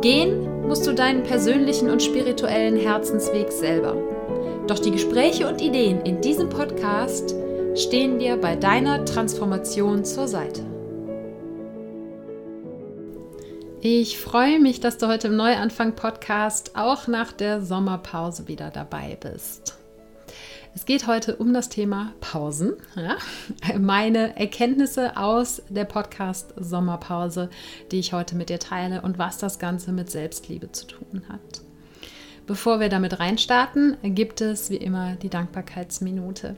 Gehen musst du deinen persönlichen und spirituellen Herzensweg selber. Doch die Gespräche und Ideen in diesem Podcast stehen dir bei deiner Transformation zur Seite. Ich freue mich, dass du heute im Neuanfang-Podcast auch nach der Sommerpause wieder dabei bist. Es geht heute um das Thema Pausen. Ja? Meine Erkenntnisse aus der Podcast Sommerpause, die ich heute mit dir teile und was das Ganze mit Selbstliebe zu tun hat. Bevor wir damit reinstarten, gibt es wie immer die Dankbarkeitsminute.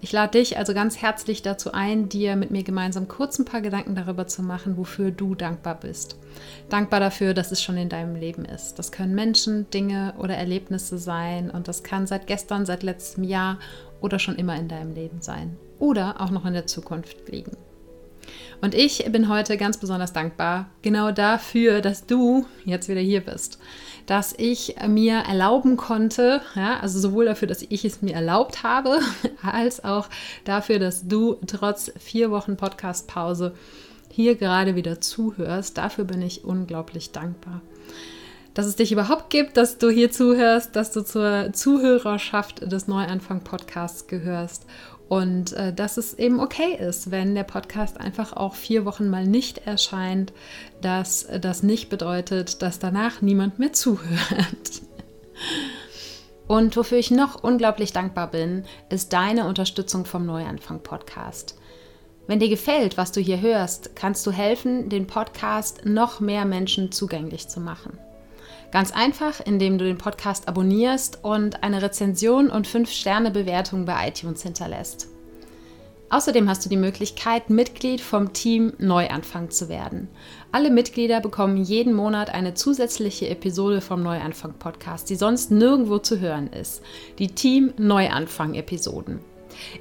Ich lade dich also ganz herzlich dazu ein, dir mit mir gemeinsam kurz ein paar Gedanken darüber zu machen, wofür du dankbar bist. Dankbar dafür, dass es schon in deinem Leben ist. Das können Menschen, Dinge oder Erlebnisse sein und das kann seit gestern, seit letztem Jahr oder schon immer in deinem Leben sein oder auch noch in der Zukunft liegen. Und ich bin heute ganz besonders dankbar genau dafür, dass du jetzt wieder hier bist dass ich mir erlauben konnte, ja, also sowohl dafür, dass ich es mir erlaubt habe, als auch dafür, dass du trotz vier Wochen Podcast-Pause hier gerade wieder zuhörst. Dafür bin ich unglaublich dankbar. Dass es dich überhaupt gibt, dass du hier zuhörst, dass du zur Zuhörerschaft des Neuanfang-Podcasts gehörst und äh, dass es eben okay ist, wenn der Podcast einfach auch vier Wochen mal nicht erscheint, dass das nicht bedeutet, dass danach niemand mehr zuhört. Und wofür ich noch unglaublich dankbar bin, ist deine Unterstützung vom Neuanfang Podcast. Wenn dir gefällt, was du hier hörst, kannst du helfen, den Podcast noch mehr Menschen zugänglich zu machen. Ganz einfach, indem du den Podcast abonnierst und eine Rezension und 5-Sterne-Bewertung bei iTunes hinterlässt. Außerdem hast du die Möglichkeit, Mitglied vom Team Neuanfang zu werden. Alle Mitglieder bekommen jeden Monat eine zusätzliche Episode vom Neuanfang Podcast, die sonst nirgendwo zu hören ist. Die Team Neuanfang Episoden.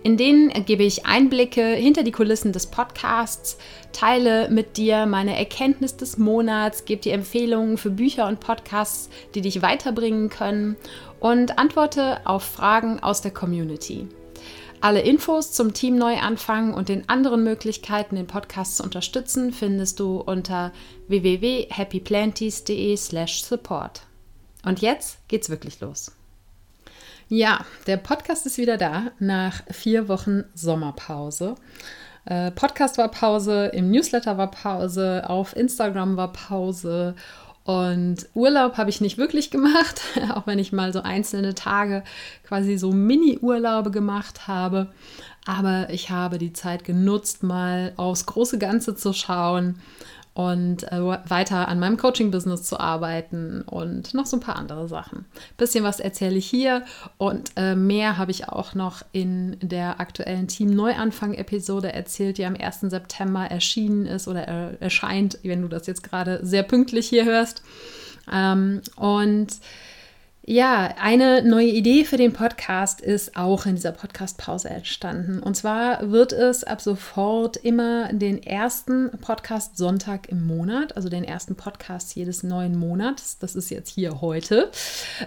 In denen gebe ich Einblicke hinter die Kulissen des Podcasts, teile mit dir meine Erkenntnis des Monats, gebe dir Empfehlungen für Bücher und Podcasts, die dich weiterbringen können und antworte auf Fragen aus der Community. Alle Infos zum Team Neuanfang und den anderen Möglichkeiten, den Podcast zu unterstützen, findest du unter www.happyplanties.de/support. Und jetzt geht's wirklich los. Ja, der Podcast ist wieder da nach vier Wochen Sommerpause. Äh, Podcast war Pause, im Newsletter war Pause, auf Instagram war Pause und Urlaub habe ich nicht wirklich gemacht, auch wenn ich mal so einzelne Tage quasi so Mini-Urlaube gemacht habe. Aber ich habe die Zeit genutzt, mal aufs große Ganze zu schauen und äh, weiter an meinem Coaching-Business zu arbeiten und noch so ein paar andere Sachen. Bisschen was erzähle ich hier und äh, mehr habe ich auch noch in der aktuellen Team Neuanfang-Episode erzählt, die am 1. September erschienen ist oder er erscheint, wenn du das jetzt gerade sehr pünktlich hier hörst. Ähm, und ja, eine neue Idee für den Podcast ist auch in dieser Podcast-Pause entstanden. Und zwar wird es ab sofort immer den ersten Podcast-Sonntag im Monat, also den ersten Podcast jedes neuen Monats, das ist jetzt hier heute,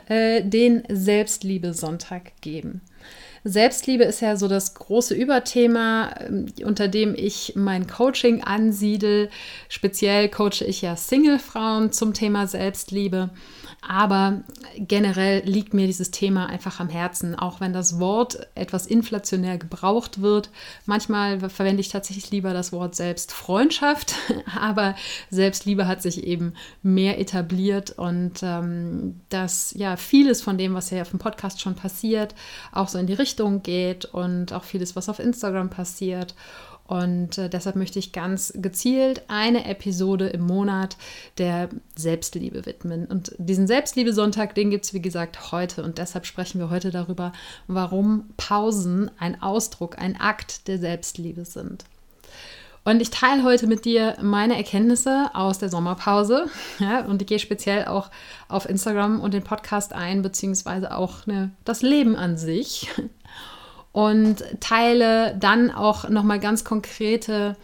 äh, den Selbstliebe-Sonntag geben. Selbstliebe ist ja so das große Überthema, ähm, unter dem ich mein Coaching ansiedel. Speziell coache ich ja Single-Frauen zum Thema Selbstliebe. Aber generell liegt mir dieses Thema einfach am Herzen, auch wenn das Wort etwas inflationär gebraucht wird. Manchmal verwende ich tatsächlich lieber das Wort Selbstfreundschaft, aber Selbstliebe hat sich eben mehr etabliert und ähm, dass ja vieles von dem, was ja auf dem Podcast schon passiert, auch so in die Richtung geht und auch vieles, was auf Instagram passiert. Und äh, deshalb möchte ich ganz gezielt eine Episode im Monat der Selbstliebe widmen. Und diesen Selbstliebe-Sonntag, den gibt es wie gesagt heute. Und deshalb sprechen wir heute darüber, warum Pausen ein Ausdruck, ein Akt der Selbstliebe sind. Und ich teile heute mit dir meine Erkenntnisse aus der Sommerpause. Ja, und ich gehe speziell auch auf Instagram und den Podcast ein, beziehungsweise auch ne, das Leben an sich. Und teile dann auch nochmal ganz konkrete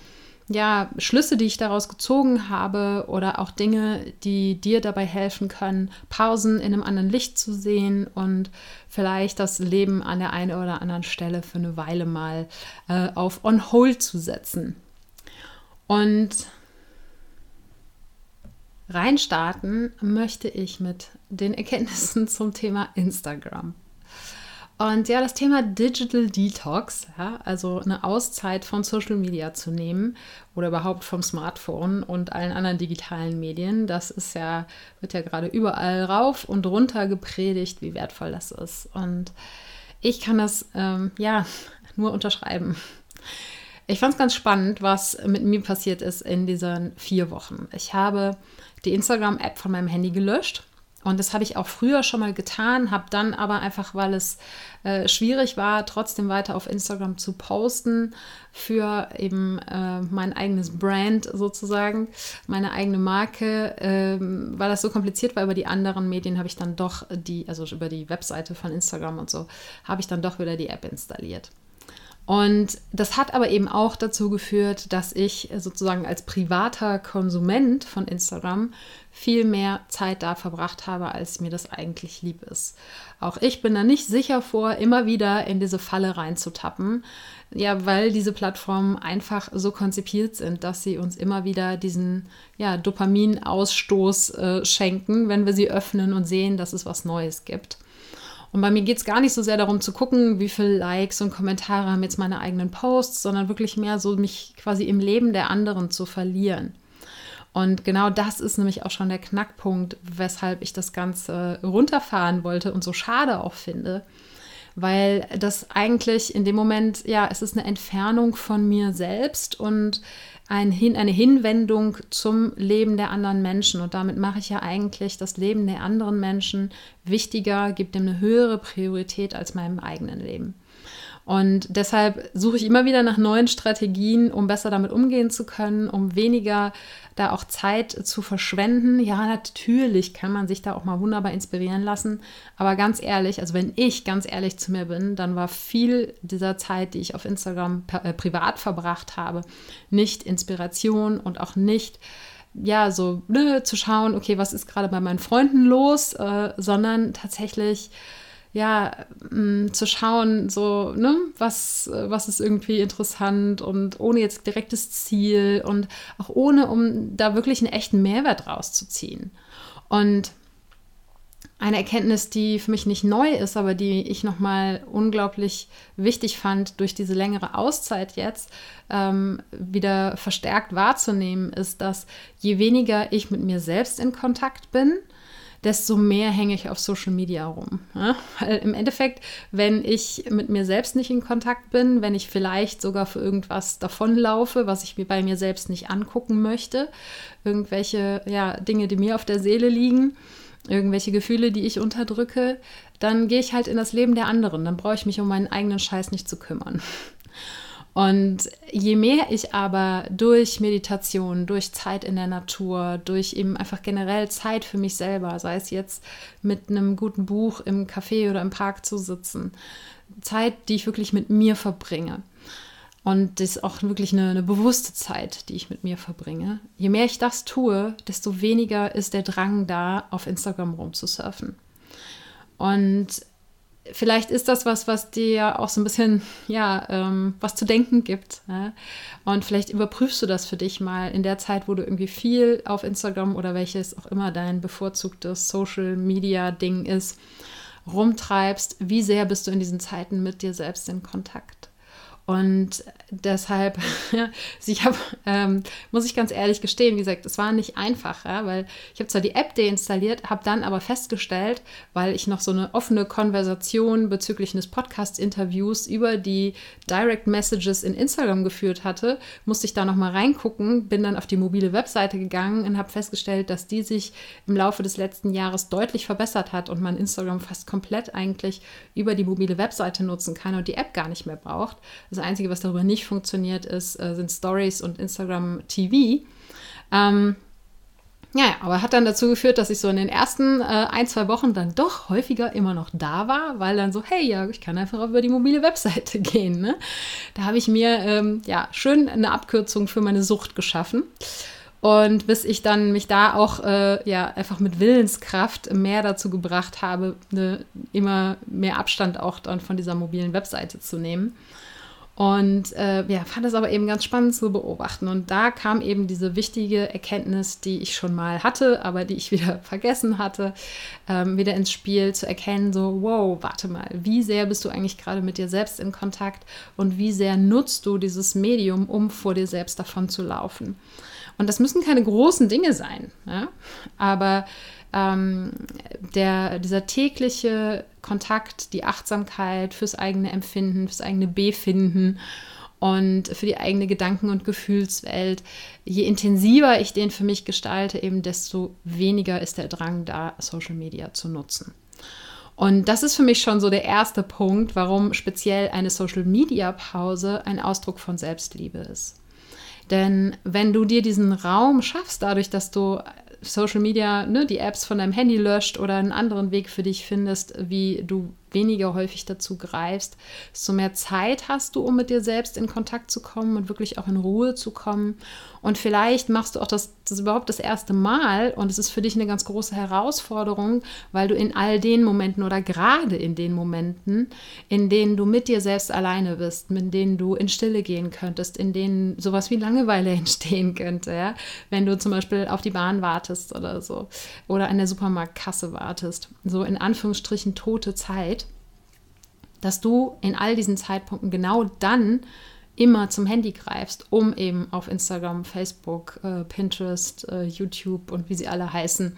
ja, Schlüsse, die ich daraus gezogen habe oder auch Dinge, die dir dabei helfen können, Pausen in einem anderen Licht zu sehen und vielleicht das Leben an der einen oder anderen Stelle für eine Weile mal äh, auf On Hold zu setzen. Und reinstarten möchte ich mit den Erkenntnissen zum Thema Instagram. Und ja, das Thema Digital Detox, ja, also eine Auszeit von Social Media zu nehmen oder überhaupt vom Smartphone und allen anderen digitalen Medien, das ist ja, wird ja gerade überall rauf und runter gepredigt, wie wertvoll das ist. Und ich kann das ähm, ja nur unterschreiben. Ich fand es ganz spannend, was mit mir passiert ist in diesen vier Wochen. Ich habe die Instagram-App von meinem Handy gelöscht und das habe ich auch früher schon mal getan, habe dann aber einfach, weil es äh, schwierig war, trotzdem weiter auf Instagram zu posten für eben äh, mein eigenes Brand sozusagen, meine eigene Marke, ähm, weil das so kompliziert war über die anderen Medien, habe ich dann doch die, also über die Webseite von Instagram und so, habe ich dann doch wieder die App installiert. Und das hat aber eben auch dazu geführt, dass ich sozusagen als privater Konsument von Instagram viel mehr Zeit da verbracht habe, als mir das eigentlich lieb ist. Auch ich bin da nicht sicher vor, immer wieder in diese Falle reinzutappen. Ja, weil diese Plattformen einfach so konzipiert sind, dass sie uns immer wieder diesen ja, Dopaminausstoß äh, schenken, wenn wir sie öffnen und sehen, dass es was Neues gibt. Und bei mir geht es gar nicht so sehr darum zu gucken, wie viele Likes und Kommentare haben jetzt meine eigenen Posts, sondern wirklich mehr so mich quasi im Leben der anderen zu verlieren. Und genau das ist nämlich auch schon der Knackpunkt, weshalb ich das Ganze runterfahren wollte und so schade auch finde. Weil das eigentlich in dem Moment, ja, es ist eine Entfernung von mir selbst und ein Hin eine Hinwendung zum Leben der anderen Menschen. Und damit mache ich ja eigentlich das Leben der anderen Menschen wichtiger, gibt dem eine höhere Priorität als meinem eigenen Leben. Und deshalb suche ich immer wieder nach neuen Strategien, um besser damit umgehen zu können, um weniger da auch Zeit zu verschwenden. Ja, natürlich kann man sich da auch mal wunderbar inspirieren lassen. Aber ganz ehrlich, also wenn ich ganz ehrlich zu mir bin, dann war viel dieser Zeit, die ich auf Instagram äh, privat verbracht habe, nicht Inspiration und auch nicht ja, so ne, zu schauen, okay, was ist gerade bei meinen Freunden los, äh, sondern tatsächlich ja, mh, mm, zu schauen, so, ne, was, was ist irgendwie interessant und ohne jetzt direktes Ziel und auch ohne, um da wirklich einen echten Mehrwert rauszuziehen. Und eine Erkenntnis, die für mich nicht neu ist, aber die ich nochmal unglaublich wichtig fand, durch diese längere Auszeit jetzt ähm, wieder verstärkt wahrzunehmen, ist, dass je weniger ich mit mir selbst in Kontakt bin, desto mehr hänge ich auf Social Media rum. Ja? Weil im Endeffekt, wenn ich mit mir selbst nicht in Kontakt bin, wenn ich vielleicht sogar für irgendwas davonlaufe, was ich mir bei mir selbst nicht angucken möchte, irgendwelche ja, Dinge, die mir auf der Seele liegen, irgendwelche Gefühle, die ich unterdrücke, dann gehe ich halt in das Leben der anderen. Dann brauche ich mich um meinen eigenen Scheiß nicht zu kümmern. Und je mehr ich aber durch Meditation, durch Zeit in der Natur, durch eben einfach generell Zeit für mich selber, sei es jetzt mit einem guten Buch im Café oder im Park zu sitzen, Zeit, die ich wirklich mit mir verbringe. Und das ist auch wirklich eine, eine bewusste Zeit, die ich mit mir verbringe. Je mehr ich das tue, desto weniger ist der Drang da, auf Instagram rumzusurfen. Und vielleicht ist das was, was dir auch so ein bisschen, ja, ähm, was zu denken gibt. Ja? Und vielleicht überprüfst du das für dich mal in der Zeit, wo du irgendwie viel auf Instagram oder welches auch immer dein bevorzugtes Social Media Ding ist, rumtreibst. Wie sehr bist du in diesen Zeiten mit dir selbst in Kontakt? Und deshalb, ich habe, ähm, muss ich ganz ehrlich gestehen, wie gesagt, es war nicht einfach, ja, weil ich habe zwar die App deinstalliert, habe dann aber festgestellt, weil ich noch so eine offene Konversation bezüglich eines Podcast-Interviews über die Direct Messages in Instagram geführt hatte, musste ich da nochmal reingucken, bin dann auf die mobile Webseite gegangen und habe festgestellt, dass die sich im Laufe des letzten Jahres deutlich verbessert hat und man Instagram fast komplett eigentlich über die mobile Webseite nutzen kann und die App gar nicht mehr braucht. Das Einzige, was darüber nicht funktioniert, ist, äh, sind Stories und Instagram TV. Ähm, ja, aber hat dann dazu geführt, dass ich so in den ersten äh, ein, zwei Wochen dann doch häufiger immer noch da war, weil dann so, hey, ja, ich kann einfach über die mobile Webseite gehen. Ne? Da habe ich mir ähm, ja schön eine Abkürzung für meine Sucht geschaffen. Und bis ich dann mich da auch äh, ja einfach mit Willenskraft mehr dazu gebracht habe, ne, immer mehr Abstand auch dann von dieser mobilen Webseite zu nehmen. Und äh, ja, fand es aber eben ganz spannend zu beobachten. Und da kam eben diese wichtige Erkenntnis, die ich schon mal hatte, aber die ich wieder vergessen hatte, ähm, wieder ins Spiel zu erkennen, so, wow, warte mal, wie sehr bist du eigentlich gerade mit dir selbst in Kontakt und wie sehr nutzt du dieses Medium, um vor dir selbst davon zu laufen. Und das müssen keine großen Dinge sein, ja? aber ähm, der, dieser tägliche Kontakt, die Achtsamkeit fürs eigene Empfinden, fürs eigene Befinden und für die eigene Gedanken- und Gefühlswelt. Je intensiver ich den für mich gestalte, eben desto weniger ist der Drang da, Social Media zu nutzen. Und das ist für mich schon so der erste Punkt, warum speziell eine Social Media Pause ein Ausdruck von Selbstliebe ist. Denn wenn du dir diesen Raum schaffst, dadurch, dass du Social Media, ne, die Apps von deinem Handy löscht oder einen anderen Weg für dich findest, wie du weniger häufig dazu greifst, desto mehr Zeit hast du, um mit dir selbst in Kontakt zu kommen und wirklich auch in Ruhe zu kommen. Und vielleicht machst du auch das, das überhaupt das erste Mal und es ist für dich eine ganz große Herausforderung, weil du in all den Momenten oder gerade in den Momenten, in denen du mit dir selbst alleine bist, mit denen du in Stille gehen könntest, in denen sowas wie Langeweile entstehen könnte, ja? wenn du zum Beispiel auf die Bahn wartest oder so oder an der Supermarktkasse wartest, so in Anführungsstrichen tote Zeit dass du in all diesen Zeitpunkten genau dann immer zum Handy greifst, um eben auf Instagram, Facebook, äh, Pinterest, äh, YouTube und wie sie alle heißen,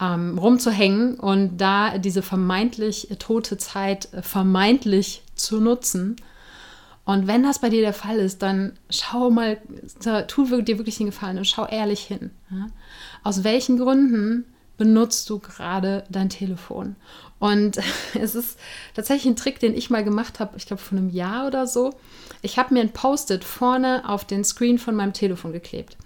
ähm, rumzuhängen und da diese vermeintlich tote Zeit äh, vermeintlich zu nutzen. Und wenn das bei dir der Fall ist, dann schau mal, tu dir wirklich den Gefallen und schau ehrlich hin. Ja? Aus welchen Gründen benutzt du gerade dein Telefon? Und es ist tatsächlich ein Trick, den ich mal gemacht habe, ich glaube vor einem Jahr oder so. Ich habe mir ein Post-it vorne auf den Screen von meinem Telefon geklebt.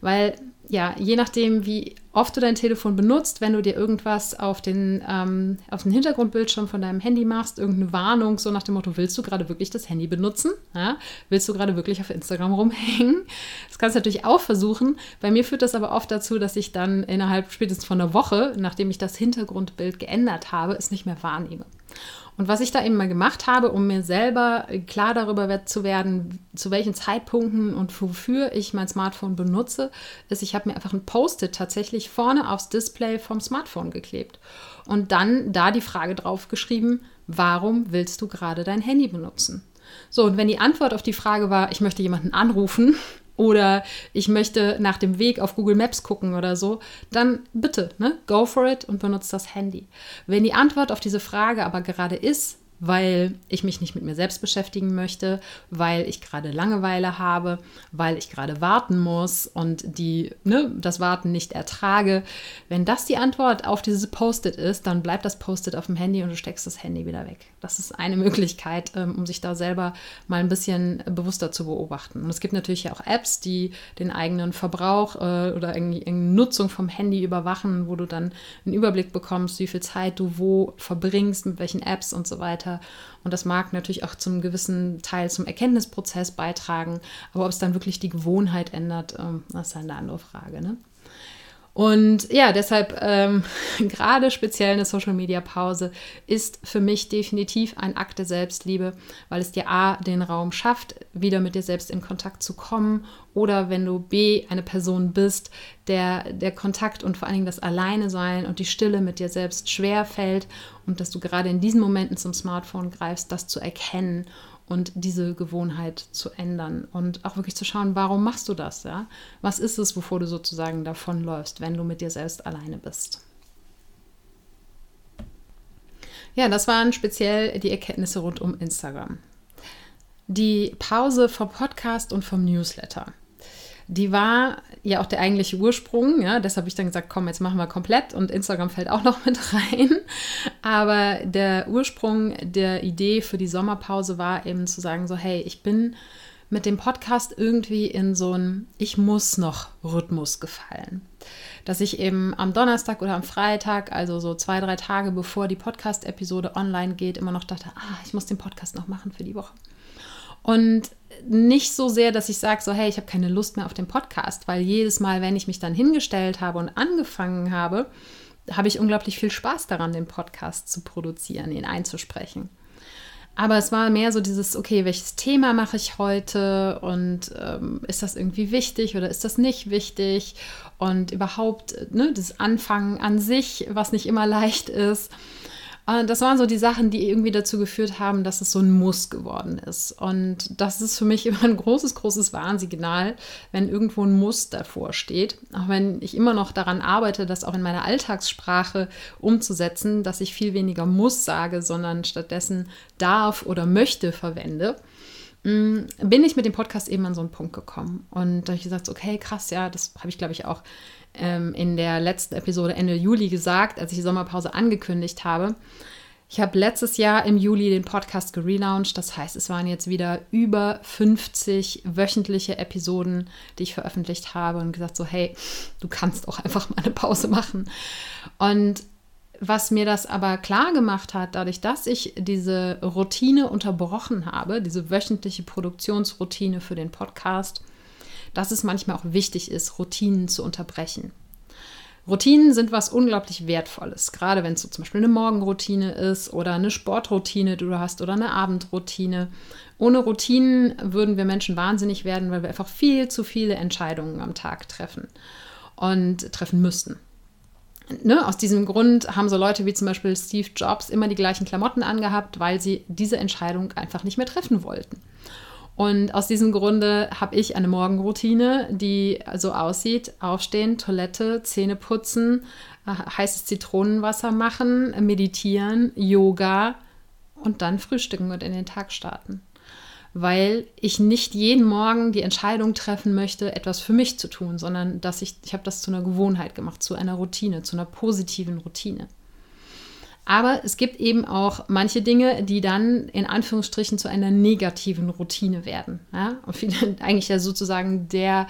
Weil ja, je nachdem, wie oft du dein Telefon benutzt, wenn du dir irgendwas auf den, ähm, auf den Hintergrundbildschirm von deinem Handy machst, irgendeine Warnung, so nach dem Motto, willst du gerade wirklich das Handy benutzen? Ja? Willst du gerade wirklich auf Instagram rumhängen? Das kannst du natürlich auch versuchen. Bei mir führt das aber oft dazu, dass ich dann innerhalb spätestens von einer Woche, nachdem ich das Hintergrundbild geändert habe, es nicht mehr wahrnehme. Und was ich da eben mal gemacht habe, um mir selber klar darüber zu werden, zu welchen Zeitpunkten und wofür ich mein Smartphone benutze, ist, ich habe mir einfach ein Post-it tatsächlich vorne aufs Display vom Smartphone geklebt und dann da die Frage drauf geschrieben, warum willst du gerade dein Handy benutzen? So, und wenn die Antwort auf die Frage war, ich möchte jemanden anrufen, oder ich möchte nach dem Weg auf Google Maps gucken oder so, dann bitte, ne, go for it und benutzt das Handy. Wenn die Antwort auf diese Frage aber gerade ist, weil ich mich nicht mit mir selbst beschäftigen möchte, weil ich gerade Langeweile habe, weil ich gerade warten muss und die, ne, das Warten nicht ertrage. Wenn das die Antwort auf dieses Post-it ist, dann bleibt das Post-it auf dem Handy und du steckst das Handy wieder weg. Das ist eine Möglichkeit, ähm, um sich da selber mal ein bisschen bewusster zu beobachten. Und es gibt natürlich auch Apps, die den eigenen Verbrauch äh, oder irgendwie Nutzung vom Handy überwachen, wo du dann einen Überblick bekommst, wie viel Zeit du wo verbringst, mit welchen Apps und so weiter. Und das mag natürlich auch zum gewissen Teil zum Erkenntnisprozess beitragen. Aber ob es dann wirklich die Gewohnheit ändert, ähm, das ist eine andere Frage. Ne? Und ja, deshalb ähm, gerade speziell eine Social-Media-Pause ist für mich definitiv ein Akt der Selbstliebe, weil es dir A, den Raum schafft, wieder mit dir selbst in Kontakt zu kommen oder wenn du B, eine Person bist, der der Kontakt und vor allen Dingen das Alleine sein und die Stille mit dir selbst schwer fällt und dass du gerade in diesen Momenten zum Smartphone greifst, das zu erkennen und diese Gewohnheit zu ändern und auch wirklich zu schauen, warum machst du das? Ja? Was ist es, wovor du sozusagen davonläufst, wenn du mit dir selbst alleine bist? Ja, das waren speziell die Erkenntnisse rund um Instagram. Die Pause vom Podcast und vom Newsletter. Die war ja auch der eigentliche Ursprung. Ja? Deshalb habe ich dann gesagt, komm, jetzt machen wir komplett und Instagram fällt auch noch mit rein. Aber der Ursprung der Idee für die Sommerpause war eben zu sagen, so hey, ich bin mit dem Podcast irgendwie in so einen Ich muss noch Rhythmus gefallen. Dass ich eben am Donnerstag oder am Freitag, also so zwei, drei Tage bevor die Podcast-Episode online geht, immer noch dachte, ah, ich muss den Podcast noch machen für die Woche. Und nicht so sehr, dass ich sage, so, hey, ich habe keine Lust mehr auf den Podcast, weil jedes Mal, wenn ich mich dann hingestellt habe und angefangen habe, habe ich unglaublich viel Spaß daran, den Podcast zu produzieren, ihn einzusprechen. Aber es war mehr so dieses, okay, welches Thema mache ich heute und ähm, ist das irgendwie wichtig oder ist das nicht wichtig? Und überhaupt, ne, das Anfangen an sich, was nicht immer leicht ist. Äh, das waren so die Sachen, die irgendwie dazu geführt haben, dass es so ein Muss geworden ist. Und das ist für mich immer ein großes, großes Warnsignal, wenn irgendwo ein Muss davor steht. Auch wenn ich immer noch daran arbeite, das auch in meiner Alltagssprache umzusetzen, dass ich viel weniger muss sage, sondern stattdessen darf oder möchte verwende mm, bin ich mit dem Podcast eben an so einen Punkt gekommen. Und da habe ich gesagt, okay, krass, ja, das habe ich, glaube ich, auch ähm, in der letzten Episode Ende Juli gesagt, als ich die Sommerpause angekündigt habe. Ich habe letztes Jahr im Juli den Podcast gelauncht. Das heißt, es waren jetzt wieder über 50 wöchentliche Episoden, die ich veröffentlicht habe und gesagt so, hey, du kannst auch einfach mal eine Pause machen. Und was mir das aber klar gemacht hat, dadurch, dass ich diese Routine unterbrochen habe, diese wöchentliche Produktionsroutine für den Podcast, dass es manchmal auch wichtig ist, Routinen zu unterbrechen. Routinen sind was unglaublich Wertvolles, gerade wenn es so zum Beispiel eine Morgenroutine ist oder eine Sportroutine, die du hast oder eine Abendroutine. Ohne Routinen würden wir Menschen wahnsinnig werden, weil wir einfach viel zu viele Entscheidungen am Tag treffen und treffen müssten. Ne, aus diesem Grund haben so Leute wie zum Beispiel Steve Jobs immer die gleichen Klamotten angehabt, weil sie diese Entscheidung einfach nicht mehr treffen wollten. Und aus diesem Grunde habe ich eine Morgenroutine, die so aussieht: Aufstehen, Toilette, Zähne putzen, äh, heißes Zitronenwasser machen, meditieren, Yoga und dann frühstücken und in den Tag starten. Weil ich nicht jeden Morgen die Entscheidung treffen möchte, etwas für mich zu tun, sondern dass ich, ich habe das zu einer Gewohnheit gemacht, zu einer Routine, zu einer positiven Routine. Aber es gibt eben auch manche Dinge, die dann in Anführungsstrichen zu einer negativen Routine werden. Ja? Und viele, eigentlich ja sozusagen der,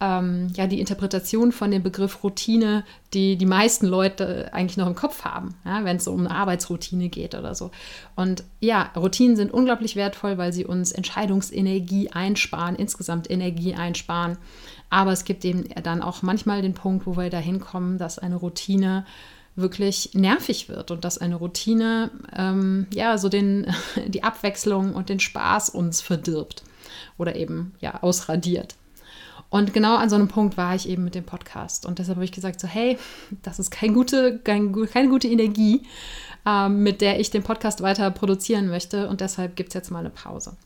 ähm, ja, die Interpretation von dem Begriff Routine, die die meisten Leute eigentlich noch im Kopf haben, ja? wenn es um eine Arbeitsroutine geht oder so. Und ja, Routinen sind unglaublich wertvoll, weil sie uns Entscheidungsenergie einsparen, insgesamt Energie einsparen. Aber es gibt eben dann auch manchmal den Punkt, wo wir dahin kommen, dass eine Routine wirklich nervig wird und dass eine Routine ähm, ja so den, die Abwechslung und den Spaß uns verdirbt oder eben ja ausradiert. Und genau an so einem Punkt war ich eben mit dem Podcast. Und deshalb habe ich gesagt, so, hey, das ist kein gute, kein, keine gute Energie, ähm, mit der ich den Podcast weiter produzieren möchte. Und deshalb gibt es jetzt mal eine Pause.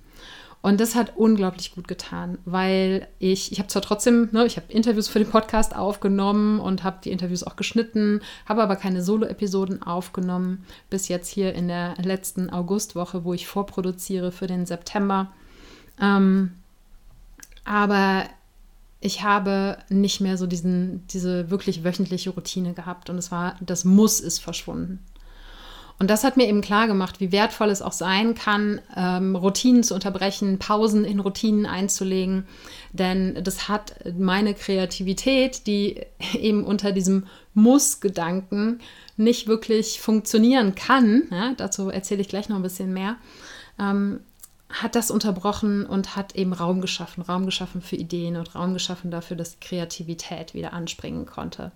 Und das hat unglaublich gut getan, weil ich, ich habe zwar trotzdem, ne, ich habe Interviews für den Podcast aufgenommen und habe die Interviews auch geschnitten, habe aber keine Solo-Episoden aufgenommen, bis jetzt hier in der letzten Augustwoche, wo ich vorproduziere für den September. Ähm, aber ich habe nicht mehr so diesen, diese wirklich wöchentliche Routine gehabt und es war, das Muss ist verschwunden. Und das hat mir eben klar gemacht, wie wertvoll es auch sein kann, ähm, Routinen zu unterbrechen, Pausen in Routinen einzulegen. Denn das hat meine Kreativität, die eben unter diesem Muss-Gedanken nicht wirklich funktionieren kann, ja, dazu erzähle ich gleich noch ein bisschen mehr, ähm, hat das unterbrochen und hat eben Raum geschaffen, Raum geschaffen für Ideen und Raum geschaffen dafür, dass Kreativität wieder anspringen konnte.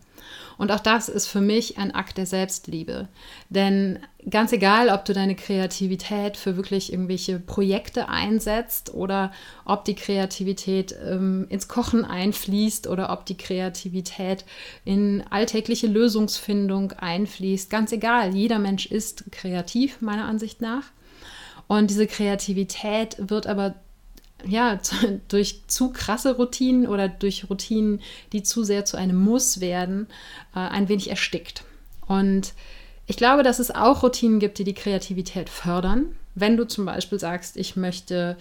Und auch das ist für mich ein Akt der Selbstliebe. Denn ganz egal, ob du deine Kreativität für wirklich irgendwelche Projekte einsetzt oder ob die Kreativität ähm, ins Kochen einfließt oder ob die Kreativität in alltägliche Lösungsfindung einfließt, ganz egal, jeder Mensch ist kreativ, meiner Ansicht nach. Und diese Kreativität wird aber ja, durch zu krasse Routinen oder durch Routinen, die zu sehr zu einem Muss werden, äh, ein wenig erstickt. Und ich glaube, dass es auch Routinen gibt, die die Kreativität fördern. Wenn du zum Beispiel sagst, ich möchte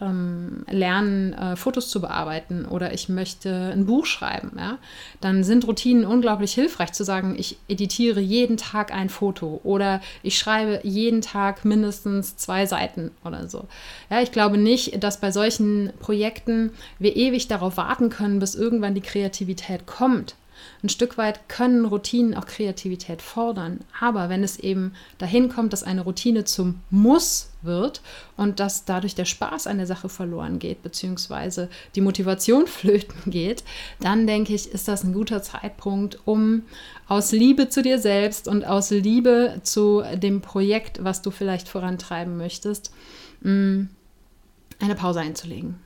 ähm, lernen, äh, Fotos zu bearbeiten oder ich möchte ein Buch schreiben, ja, dann sind Routinen unglaublich hilfreich zu sagen, ich editiere jeden Tag ein Foto oder ich schreibe jeden Tag mindestens zwei Seiten oder so. Ja, ich glaube nicht, dass bei solchen Projekten wir ewig darauf warten können, bis irgendwann die Kreativität kommt, ein Stück weit können Routinen auch Kreativität fordern. Aber wenn es eben dahin kommt, dass eine Routine zum Muss wird und dass dadurch der Spaß an der Sache verloren geht, beziehungsweise die Motivation flöten geht, dann denke ich, ist das ein guter Zeitpunkt, um aus Liebe zu dir selbst und aus Liebe zu dem Projekt, was du vielleicht vorantreiben möchtest, mm, eine Pause einzulegen.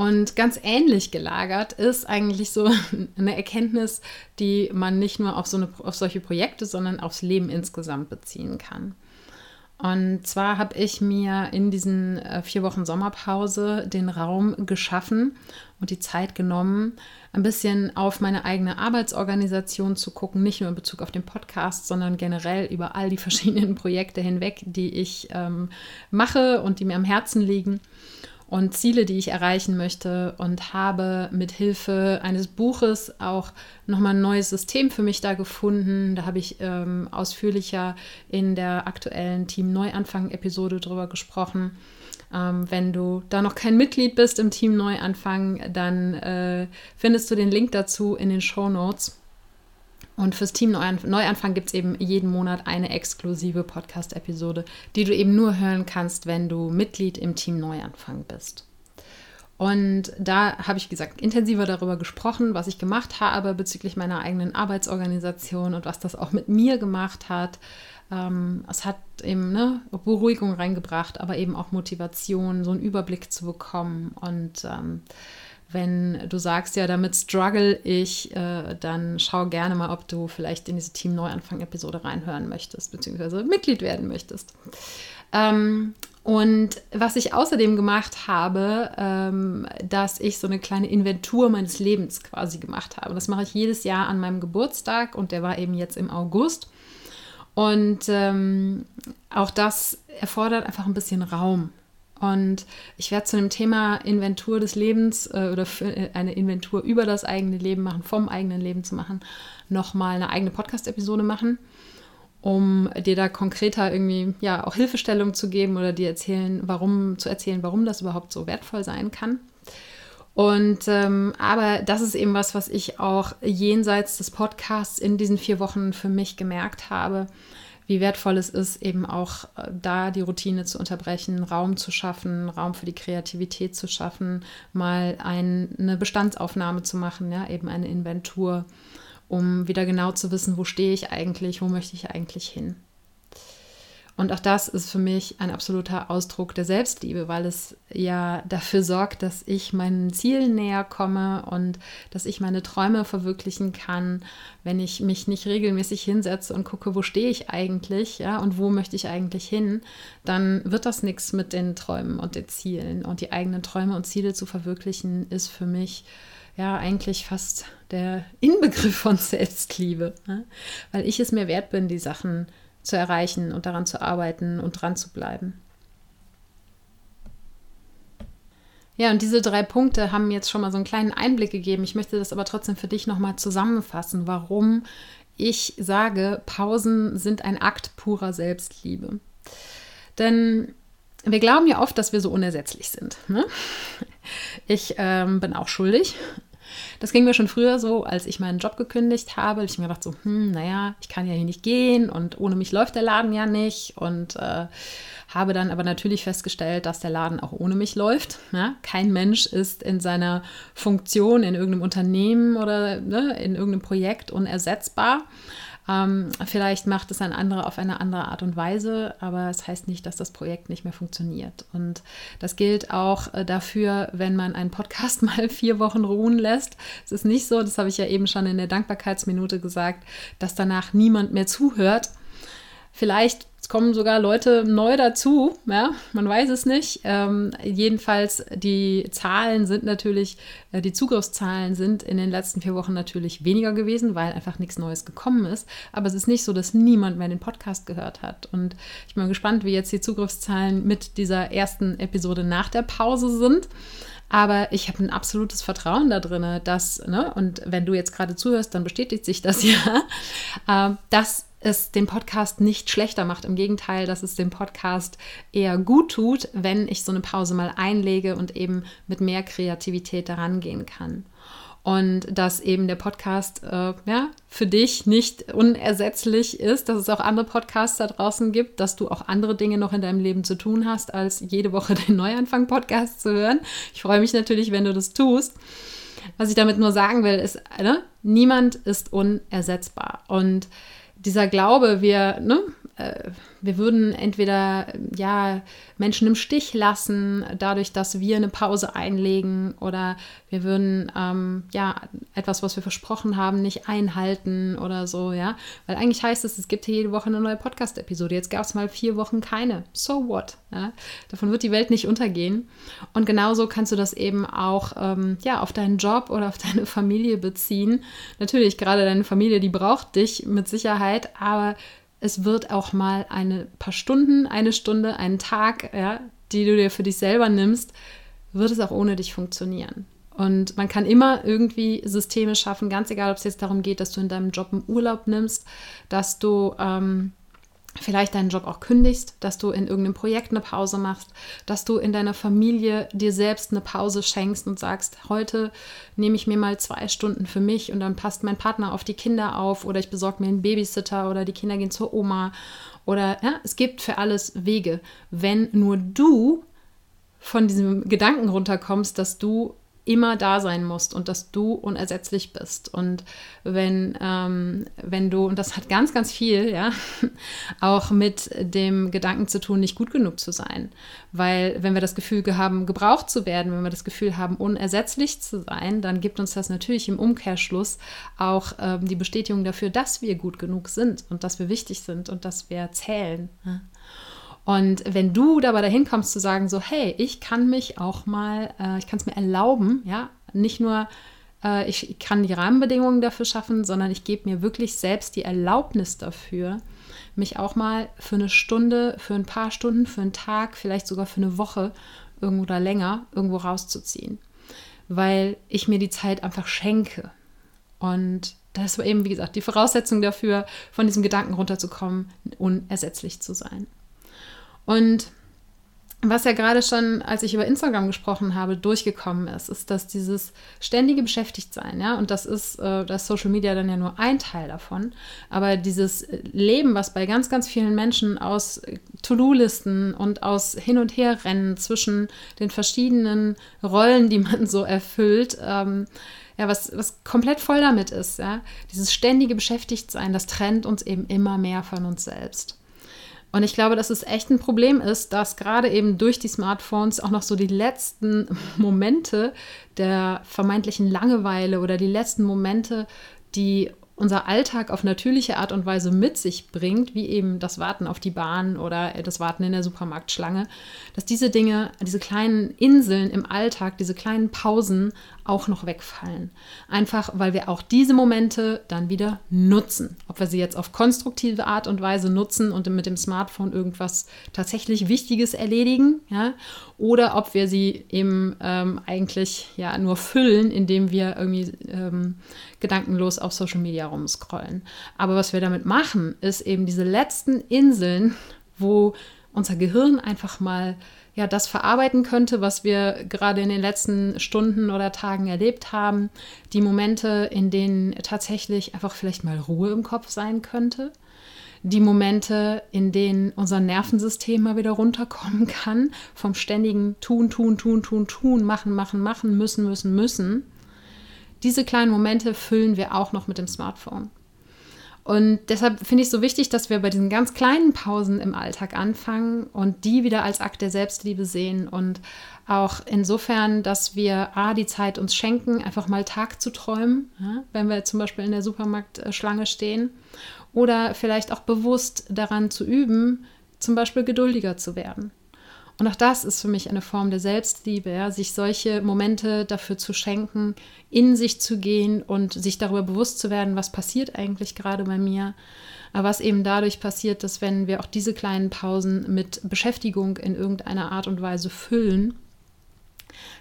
Und ganz ähnlich gelagert ist eigentlich so eine Erkenntnis, die man nicht nur auf, so eine, auf solche Projekte, sondern aufs Leben insgesamt beziehen kann. Und zwar habe ich mir in diesen äh, vier Wochen Sommerpause den Raum geschaffen und die Zeit genommen, ein bisschen auf meine eigene Arbeitsorganisation zu gucken, nicht nur in Bezug auf den Podcast, sondern generell über all die verschiedenen Projekte hinweg, die ich ähm, mache und die mir am Herzen liegen und Ziele, die ich erreichen möchte und habe mit Hilfe eines Buches auch nochmal ein neues System für mich da gefunden. Da habe ich ähm, ausführlicher in der aktuellen Team Neuanfang-Episode drüber gesprochen. Ähm, wenn du da noch kein Mitglied bist im Team Neuanfang, dann äh, findest du den Link dazu in den Show Notes. Und fürs Team Neuanfang gibt es eben jeden Monat eine exklusive Podcast-Episode, die du eben nur hören kannst, wenn du Mitglied im Team Neuanfang bist. Und da habe ich, gesagt, intensiver darüber gesprochen, was ich gemacht habe bezüglich meiner eigenen Arbeitsorganisation und was das auch mit mir gemacht hat. Ähm, es hat eben ne, Beruhigung reingebracht, aber eben auch Motivation, so einen Überblick zu bekommen und ähm, wenn du sagst, ja, damit struggle ich, äh, dann schau gerne mal, ob du vielleicht in diese Team Neuanfang-Episode reinhören möchtest, beziehungsweise Mitglied werden möchtest. Ähm, und was ich außerdem gemacht habe, ähm, dass ich so eine kleine Inventur meines Lebens quasi gemacht habe. Das mache ich jedes Jahr an meinem Geburtstag und der war eben jetzt im August. Und ähm, auch das erfordert einfach ein bisschen Raum. Und ich werde zu dem Thema Inventur des Lebens äh, oder äh, eine Inventur über das eigene Leben machen, vom eigenen Leben zu machen, nochmal eine eigene Podcast-Episode machen, um dir da konkreter irgendwie ja auch Hilfestellung zu geben oder dir erzählen, warum, zu erzählen, warum das überhaupt so wertvoll sein kann. Und ähm, aber das ist eben was, was ich auch jenseits des Podcasts in diesen vier Wochen für mich gemerkt habe wie wertvoll es ist, eben auch äh, da die Routine zu unterbrechen, Raum zu schaffen, Raum für die Kreativität zu schaffen, mal ein, eine Bestandsaufnahme zu machen, ja, eben eine Inventur, um wieder genau zu wissen, wo stehe ich eigentlich, wo möchte ich eigentlich hin. Und auch das ist für mich ein absoluter Ausdruck der Selbstliebe, weil es ja dafür sorgt, dass ich meinen Zielen näher komme und dass ich meine Träume verwirklichen kann, wenn ich mich nicht regelmäßig hinsetze und gucke, wo stehe ich eigentlich, ja, und wo möchte ich eigentlich hin, dann wird das nichts mit den Träumen und den Zielen. Und die eigenen Träume und Ziele zu verwirklichen, ist für mich ja eigentlich fast der Inbegriff von Selbstliebe, ne? weil ich es mir wert bin, die Sachen zu erreichen und daran zu arbeiten und dran zu bleiben. Ja, und diese drei Punkte haben jetzt schon mal so einen kleinen Einblick gegeben. Ich möchte das aber trotzdem für dich nochmal zusammenfassen, warum ich sage, Pausen sind ein Akt purer Selbstliebe. Denn wir glauben ja oft, dass wir so unersetzlich sind. Ne? Ich ähm, bin auch schuldig. Das ging mir schon früher so, als ich meinen Job gekündigt habe. Ich mir gedacht so, hm, naja, ich kann ja hier nicht gehen und ohne mich läuft der Laden ja nicht. Und äh, habe dann aber natürlich festgestellt, dass der Laden auch ohne mich läuft. Ja? Kein Mensch ist in seiner Funktion in irgendeinem Unternehmen oder ne, in irgendeinem Projekt unersetzbar. Ähm, vielleicht macht es ein anderer auf eine andere Art und Weise, aber es das heißt nicht, dass das Projekt nicht mehr funktioniert. Und das gilt auch äh, dafür, wenn man einen Podcast mal vier Wochen ruhen lässt. Es ist nicht so, das habe ich ja eben schon in der Dankbarkeitsminute gesagt, dass danach niemand mehr zuhört. Vielleicht kommen sogar Leute neu dazu, ja, man weiß es nicht. Ähm, jedenfalls, die Zahlen sind natürlich, äh, die Zugriffszahlen sind in den letzten vier Wochen natürlich weniger gewesen, weil einfach nichts Neues gekommen ist. Aber es ist nicht so, dass niemand mehr den Podcast gehört hat. Und ich bin gespannt, wie jetzt die Zugriffszahlen mit dieser ersten Episode nach der Pause sind. Aber ich habe ein absolutes Vertrauen da drin, dass, ne, und wenn du jetzt gerade zuhörst, dann bestätigt sich das ja, äh, dass es den Podcast nicht schlechter macht. Im Gegenteil, dass es dem Podcast eher gut tut, wenn ich so eine Pause mal einlege und eben mit mehr Kreativität daran gehen kann und dass eben der Podcast äh, ja, für dich nicht unersetzlich ist, dass es auch andere Podcasts da draußen gibt, dass du auch andere Dinge noch in deinem Leben zu tun hast, als jede Woche den Neuanfang-Podcast zu hören. Ich freue mich natürlich, wenn du das tust. Was ich damit nur sagen will, ist, ne, niemand ist unersetzbar. Und dieser Glaube, wir, ne, wir würden entweder ja, Menschen im Stich lassen, dadurch, dass wir eine Pause einlegen, oder wir würden ähm, ja, etwas, was wir versprochen haben, nicht einhalten oder so, ja. Weil eigentlich heißt es, es gibt hier jede Woche eine neue Podcast-Episode. Jetzt gab es mal vier Wochen keine. So what? Ja? Davon wird die Welt nicht untergehen. Und genauso kannst du das eben auch ja, auf deinen Job oder auf deine Familie beziehen. Natürlich, gerade deine Familie, die braucht dich mit Sicherheit, aber es wird auch mal ein paar Stunden, eine Stunde, einen Tag, ja, die du dir für dich selber nimmst, wird es auch ohne dich funktionieren. Und man kann immer irgendwie Systeme schaffen, ganz egal, ob es jetzt darum geht, dass du in deinem Job einen Urlaub nimmst, dass du ähm, vielleicht deinen Job auch kündigst, dass du in irgendeinem Projekt eine Pause machst, dass du in deiner Familie dir selbst eine Pause schenkst und sagst, heute nehme ich mir mal zwei Stunden für mich und dann passt mein Partner auf die Kinder auf oder ich besorge mir einen Babysitter oder die Kinder gehen zur Oma. Oder ja, es gibt für alles Wege, wenn nur du von diesem Gedanken runterkommst, dass du immer da sein musst und dass du unersetzlich bist. Und wenn, ähm, wenn du, und das hat ganz, ganz viel, ja, auch mit dem Gedanken zu tun, nicht gut genug zu sein. Weil wenn wir das Gefühl haben, gebraucht zu werden, wenn wir das Gefühl haben, unersetzlich zu sein, dann gibt uns das natürlich im Umkehrschluss auch ähm, die Bestätigung dafür, dass wir gut genug sind und dass wir wichtig sind und dass wir zählen. Ja. Und wenn du dabei dahin kommst zu sagen, so, hey, ich kann mich auch mal, äh, ich kann es mir erlauben, ja, nicht nur, äh, ich kann die Rahmenbedingungen dafür schaffen, sondern ich gebe mir wirklich selbst die Erlaubnis dafür, mich auch mal für eine Stunde, für ein paar Stunden, für einen Tag, vielleicht sogar für eine Woche irgendwo oder länger irgendwo rauszuziehen. Weil ich mir die Zeit einfach schenke. Und das war eben, wie gesagt, die Voraussetzung dafür, von diesem Gedanken runterzukommen, unersetzlich zu sein. Und was ja gerade schon, als ich über Instagram gesprochen habe, durchgekommen ist, ist, dass dieses ständige Beschäftigtsein, ja, und das ist, äh, das Social Media dann ja nur ein Teil davon, aber dieses Leben, was bei ganz, ganz vielen Menschen aus To-Do-Listen und aus Hin- und Herrennen zwischen den verschiedenen Rollen, die man so erfüllt, ähm, ja, was, was komplett voll damit ist, ja, dieses ständige Beschäftigtsein, das trennt uns eben immer mehr von uns selbst. Und ich glaube, dass es echt ein Problem ist, dass gerade eben durch die Smartphones auch noch so die letzten Momente der vermeintlichen Langeweile oder die letzten Momente, die unser Alltag auf natürliche Art und Weise mit sich bringt, wie eben das Warten auf die Bahn oder das Warten in der Supermarktschlange, dass diese Dinge, diese kleinen Inseln im Alltag, diese kleinen Pausen auch noch wegfallen. Einfach, weil wir auch diese Momente dann wieder nutzen. Ob wir sie jetzt auf konstruktive Art und Weise nutzen und mit dem Smartphone irgendwas tatsächlich Wichtiges erledigen, ja, oder ob wir sie eben ähm, eigentlich ja nur füllen, indem wir irgendwie ähm, gedankenlos auf Social Media rumscrollen. Aber was wir damit machen, ist eben diese letzten Inseln, wo unser Gehirn einfach mal ja das verarbeiten könnte, was wir gerade in den letzten Stunden oder Tagen erlebt haben. Die Momente, in denen tatsächlich einfach vielleicht mal Ruhe im Kopf sein könnte. Die Momente, in denen unser Nervensystem mal wieder runterkommen kann, vom ständigen Tun, Tun, Tun, Tun, Tun, machen, machen, machen, müssen, müssen, müssen. Diese kleinen Momente füllen wir auch noch mit dem Smartphone. Und deshalb finde ich es so wichtig, dass wir bei diesen ganz kleinen Pausen im Alltag anfangen und die wieder als Akt der Selbstliebe sehen und auch insofern, dass wir A, die Zeit uns schenken, einfach mal Tag zu träumen, ja, wenn wir zum Beispiel in der Supermarktschlange stehen oder vielleicht auch bewusst daran zu üben, zum Beispiel geduldiger zu werden. Und auch das ist für mich eine Form der Selbstliebe, ja, sich solche Momente dafür zu schenken, in sich zu gehen und sich darüber bewusst zu werden, was passiert eigentlich gerade bei mir. Aber was eben dadurch passiert, dass wenn wir auch diese kleinen Pausen mit Beschäftigung in irgendeiner Art und Weise füllen,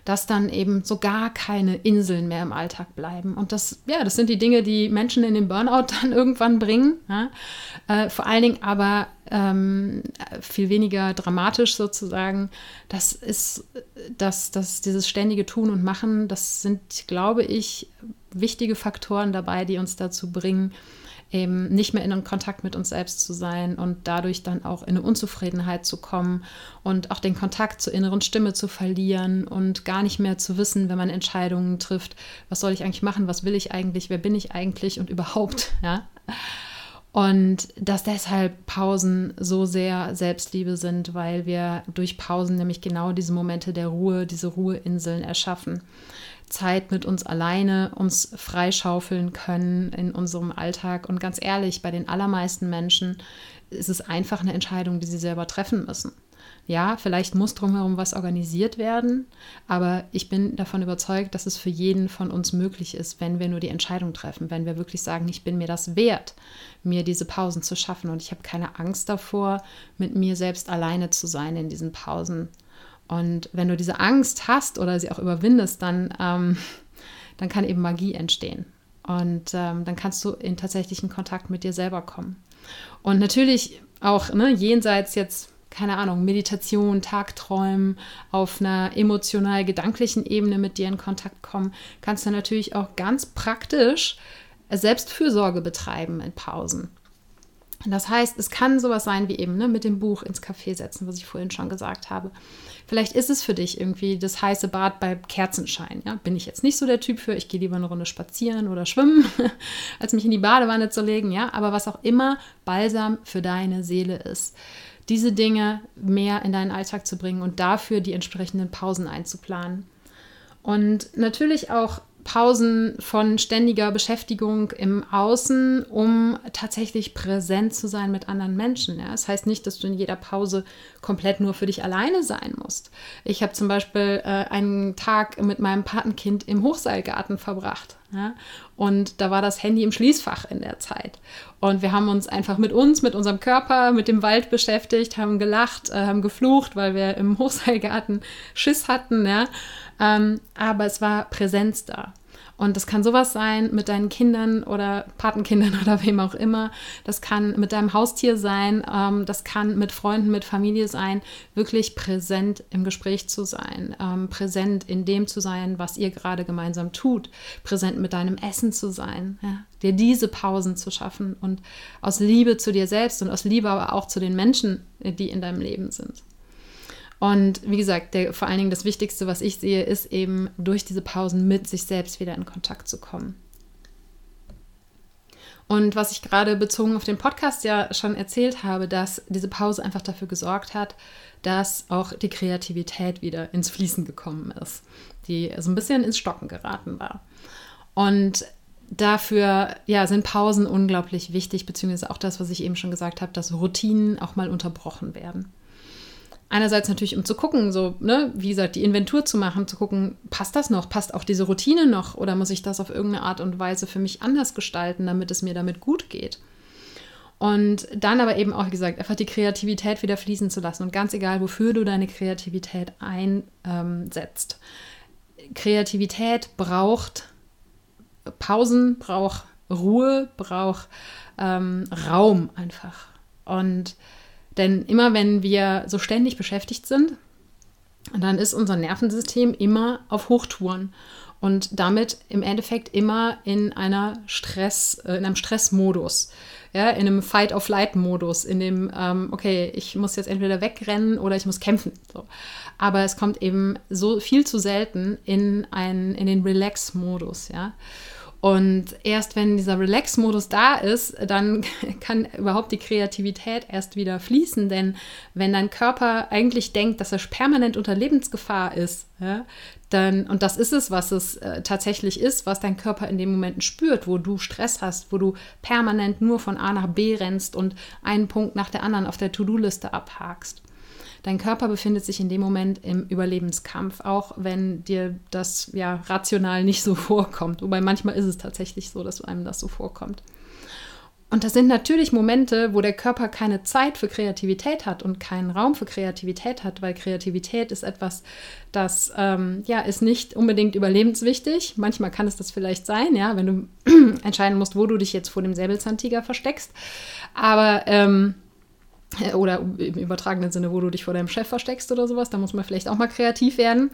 dass dann eben so gar keine Inseln mehr im Alltag bleiben. Und das, ja, das sind die Dinge, die Menschen in den Burnout dann irgendwann bringen. Ja? Äh, vor allen Dingen aber ähm, viel weniger dramatisch sozusagen. Das ist das, das, dieses ständige Tun und Machen, das sind, glaube ich, wichtige Faktoren dabei, die uns dazu bringen, eben nicht mehr in Kontakt mit uns selbst zu sein und dadurch dann auch in eine Unzufriedenheit zu kommen und auch den Kontakt zur inneren Stimme zu verlieren und gar nicht mehr zu wissen, wenn man Entscheidungen trifft, was soll ich eigentlich machen, was will ich eigentlich, wer bin ich eigentlich und überhaupt, ja. Und dass deshalb Pausen so sehr Selbstliebe sind, weil wir durch Pausen nämlich genau diese Momente der Ruhe, diese Ruheinseln erschaffen. Zeit mit uns alleine uns freischaufeln können in unserem Alltag. Und ganz ehrlich, bei den allermeisten Menschen ist es einfach eine Entscheidung, die sie selber treffen müssen. Ja, vielleicht muss drumherum was organisiert werden, aber ich bin davon überzeugt, dass es für jeden von uns möglich ist, wenn wir nur die Entscheidung treffen, wenn wir wirklich sagen, ich bin mir das wert, mir diese Pausen zu schaffen und ich habe keine Angst davor, mit mir selbst alleine zu sein in diesen Pausen und wenn du diese Angst hast oder sie auch überwindest, dann, ähm, dann kann eben Magie entstehen. Und ähm, dann kannst du in tatsächlichen Kontakt mit dir selber kommen. Und natürlich auch ne, jenseits jetzt, keine Ahnung, Meditation, Tagträumen, auf einer emotional-gedanklichen Ebene mit dir in Kontakt kommen, kannst du natürlich auch ganz praktisch Selbstfürsorge betreiben in Pausen. Das heißt, es kann sowas sein wie eben ne, mit dem Buch ins Café setzen, was ich vorhin schon gesagt habe. Vielleicht ist es für dich irgendwie das heiße Bad bei Kerzenschein. Ja? Bin ich jetzt nicht so der Typ für. Ich gehe lieber eine Runde spazieren oder schwimmen, als mich in die Badewanne zu legen. Ja? Aber was auch immer Balsam für deine Seele ist, diese Dinge mehr in deinen Alltag zu bringen und dafür die entsprechenden Pausen einzuplanen. Und natürlich auch Pausen von ständiger Beschäftigung im Außen, um tatsächlich präsent zu sein mit anderen Menschen. Ja? Das heißt nicht, dass du in jeder Pause komplett nur für dich alleine sein musst. Ich habe zum Beispiel äh, einen Tag mit meinem Patenkind im Hochseilgarten verbracht. Ja? Und da war das Handy im Schließfach in der Zeit. Und wir haben uns einfach mit uns, mit unserem Körper, mit dem Wald beschäftigt, haben gelacht, äh, haben geflucht, weil wir im Hochseilgarten Schiss hatten. Ja? Ähm, aber es war Präsenz da. Und das kann sowas sein mit deinen Kindern oder Patenkindern oder wem auch immer. Das kann mit deinem Haustier sein. Ähm, das kann mit Freunden, mit Familie sein. Wirklich präsent im Gespräch zu sein. Ähm, präsent in dem zu sein, was ihr gerade gemeinsam tut. Präsent mit deinem Essen zu sein. Ja? Dir diese Pausen zu schaffen und aus Liebe zu dir selbst und aus Liebe aber auch zu den Menschen, die in deinem Leben sind. Und wie gesagt, der, vor allen Dingen das Wichtigste, was ich sehe, ist eben durch diese Pausen mit sich selbst wieder in Kontakt zu kommen. Und was ich gerade bezogen auf den Podcast ja schon erzählt habe, dass diese Pause einfach dafür gesorgt hat, dass auch die Kreativität wieder ins Fließen gekommen ist, die so ein bisschen ins Stocken geraten war. Und dafür ja, sind Pausen unglaublich wichtig, beziehungsweise auch das, was ich eben schon gesagt habe, dass Routinen auch mal unterbrochen werden. Einerseits natürlich, um zu gucken, so, ne, wie gesagt, die Inventur zu machen, zu gucken, passt das noch? Passt auch diese Routine noch? Oder muss ich das auf irgendeine Art und Weise für mich anders gestalten, damit es mir damit gut geht? Und dann aber eben auch, wie gesagt, einfach die Kreativität wieder fließen zu lassen. Und ganz egal, wofür du deine Kreativität einsetzt. Kreativität braucht Pausen, braucht Ruhe, braucht ähm, Raum einfach. Und denn immer wenn wir so ständig beschäftigt sind, dann ist unser Nervensystem immer auf Hochtouren und damit im Endeffekt immer in einer Stress, äh, in einem Stressmodus, ja, in einem Fight-of-Flight-Modus, in dem, ähm, okay, ich muss jetzt entweder wegrennen oder ich muss kämpfen. So. Aber es kommt eben so viel zu selten in, ein, in den Relax-Modus, ja. Und erst wenn dieser Relax-Modus da ist, dann kann überhaupt die Kreativität erst wieder fließen. Denn wenn dein Körper eigentlich denkt, dass er permanent unter Lebensgefahr ist, ja, dann, und das ist es, was es äh, tatsächlich ist, was dein Körper in den Momenten spürt, wo du Stress hast, wo du permanent nur von A nach B rennst und einen Punkt nach der anderen auf der To-Do-Liste abhakst. Dein Körper befindet sich in dem Moment im Überlebenskampf, auch wenn dir das ja rational nicht so vorkommt. Wobei manchmal ist es tatsächlich so, dass einem das so vorkommt. Und das sind natürlich Momente, wo der Körper keine Zeit für Kreativität hat und keinen Raum für Kreativität hat, weil Kreativität ist etwas, das ähm, ja ist nicht unbedingt überlebenswichtig. Manchmal kann es das vielleicht sein, ja, wenn du entscheiden musst, wo du dich jetzt vor dem Säbelzahntiger versteckst. Aber ähm, oder im übertragenen Sinne, wo du dich vor deinem Chef versteckst oder sowas, da muss man vielleicht auch mal kreativ werden.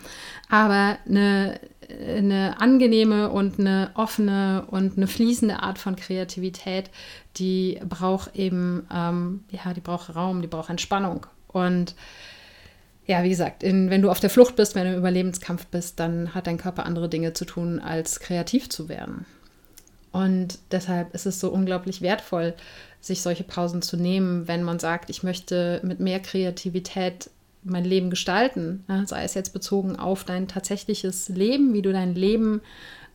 Aber eine, eine angenehme und eine offene und eine fließende Art von Kreativität, die braucht eben, ähm, ja, die braucht Raum, die braucht Entspannung. Und ja, wie gesagt, in, wenn du auf der Flucht bist, wenn du im Überlebenskampf bist, dann hat dein Körper andere Dinge zu tun, als kreativ zu werden. Und deshalb ist es so unglaublich wertvoll, sich solche Pausen zu nehmen, wenn man sagt, ich möchte mit mehr Kreativität mein Leben gestalten. Ne? Sei es jetzt bezogen auf dein tatsächliches Leben, wie du dein Leben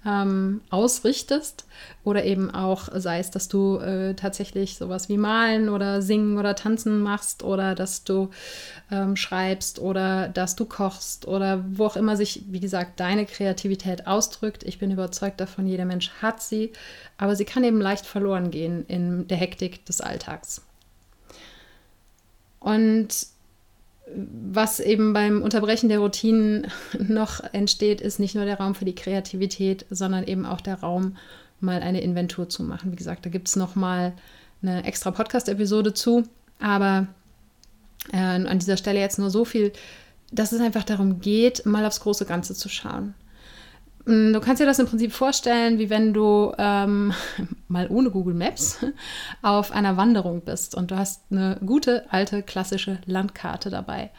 ähm, ausrichtest oder eben auch sei es, dass du äh, tatsächlich sowas wie malen oder singen oder tanzen machst oder dass du ähm, schreibst oder dass du kochst oder wo auch immer sich, wie gesagt, deine Kreativität ausdrückt. Ich bin überzeugt davon, jeder Mensch hat sie, aber sie kann eben leicht verloren gehen in der Hektik des Alltags. Und was eben beim Unterbrechen der Routinen noch entsteht, ist nicht nur der Raum für die Kreativität, sondern eben auch der Raum, mal eine Inventur zu machen. Wie gesagt, da gibt es nochmal eine extra Podcast-Episode zu, aber äh, an dieser Stelle jetzt nur so viel, dass es einfach darum geht, mal aufs große Ganze zu schauen. Mm, du kannst dir das im Prinzip vorstellen, wie wenn du ähm, mal ohne Google Maps auf einer Wanderung bist und du hast eine gute, alte, klassische Landkarte dabei.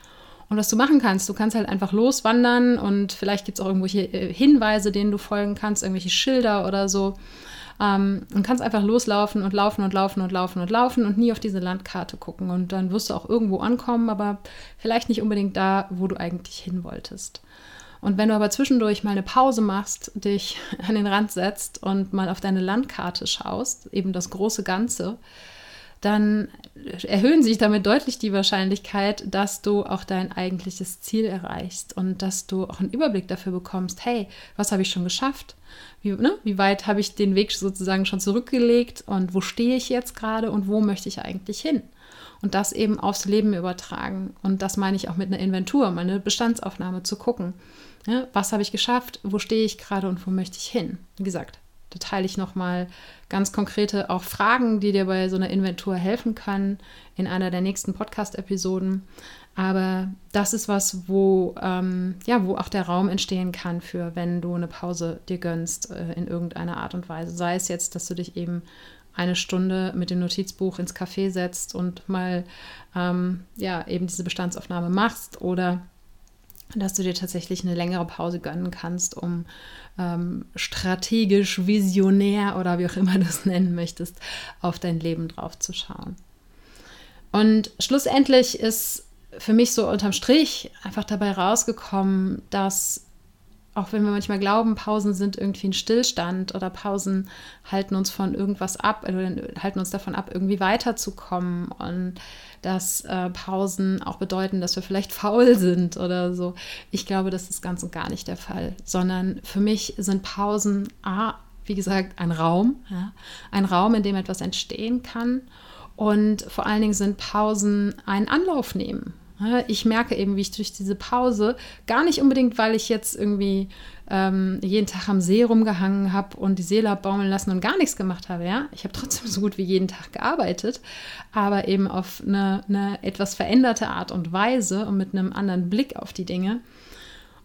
Und was du machen kannst, du kannst halt einfach loswandern und vielleicht gibt es auch irgendwelche äh, Hinweise, denen du folgen kannst, irgendwelche Schilder oder so. Ähm, und kannst einfach loslaufen und laufen und laufen und laufen und laufen und nie auf diese Landkarte gucken. Und dann wirst du auch irgendwo ankommen, aber vielleicht nicht unbedingt da, wo du eigentlich hin wolltest. Und wenn du aber zwischendurch mal eine Pause machst, dich an den Rand setzt und mal auf deine Landkarte schaust, eben das große Ganze, dann erhöhen sich damit deutlich die Wahrscheinlichkeit, dass du auch dein eigentliches Ziel erreichst und dass du auch einen Überblick dafür bekommst, hey, was habe ich schon geschafft? Wie, ne, wie weit habe ich den Weg sozusagen schon zurückgelegt und wo stehe ich jetzt gerade und wo möchte ich eigentlich hin? Und das eben aufs Leben übertragen. Und das meine ich auch mit einer Inventur, meine Bestandsaufnahme zu gucken. Ja, was habe ich geschafft? Wo stehe ich gerade und wo möchte ich hin? Wie gesagt, da teile ich nochmal ganz konkrete auch Fragen, die dir bei so einer Inventur helfen können in einer der nächsten Podcast-Episoden. Aber das ist was, wo, ähm, ja, wo auch der Raum entstehen kann für, wenn du eine Pause dir gönnst äh, in irgendeiner Art und Weise. Sei es jetzt, dass du dich eben eine Stunde mit dem Notizbuch ins Café setzt und mal ähm, ja, eben diese Bestandsaufnahme machst oder dass du dir tatsächlich eine längere Pause gönnen kannst, um ähm, strategisch, visionär oder wie auch immer du es nennen möchtest, auf dein Leben drauf zu schauen. Und schlussendlich ist für mich so unterm Strich einfach dabei rausgekommen, dass auch wenn wir manchmal glauben, Pausen sind irgendwie ein Stillstand oder Pausen halten uns von irgendwas ab, oder halten uns davon ab, irgendwie weiterzukommen und dass äh, Pausen auch bedeuten, dass wir vielleicht faul sind oder so. Ich glaube, das ist ganz und gar nicht der Fall, sondern für mich sind Pausen, A, wie gesagt, ein Raum, ja? ein Raum, in dem etwas entstehen kann. Und vor allen Dingen sind Pausen ein Anlauf nehmen. Ich merke eben, wie ich durch diese Pause, gar nicht unbedingt, weil ich jetzt irgendwie ähm, jeden Tag am See rumgehangen habe und die Seele baumeln lassen und gar nichts gemacht habe. Ja, ich habe trotzdem so gut wie jeden Tag gearbeitet, aber eben auf eine, eine etwas veränderte Art und Weise und mit einem anderen Blick auf die Dinge.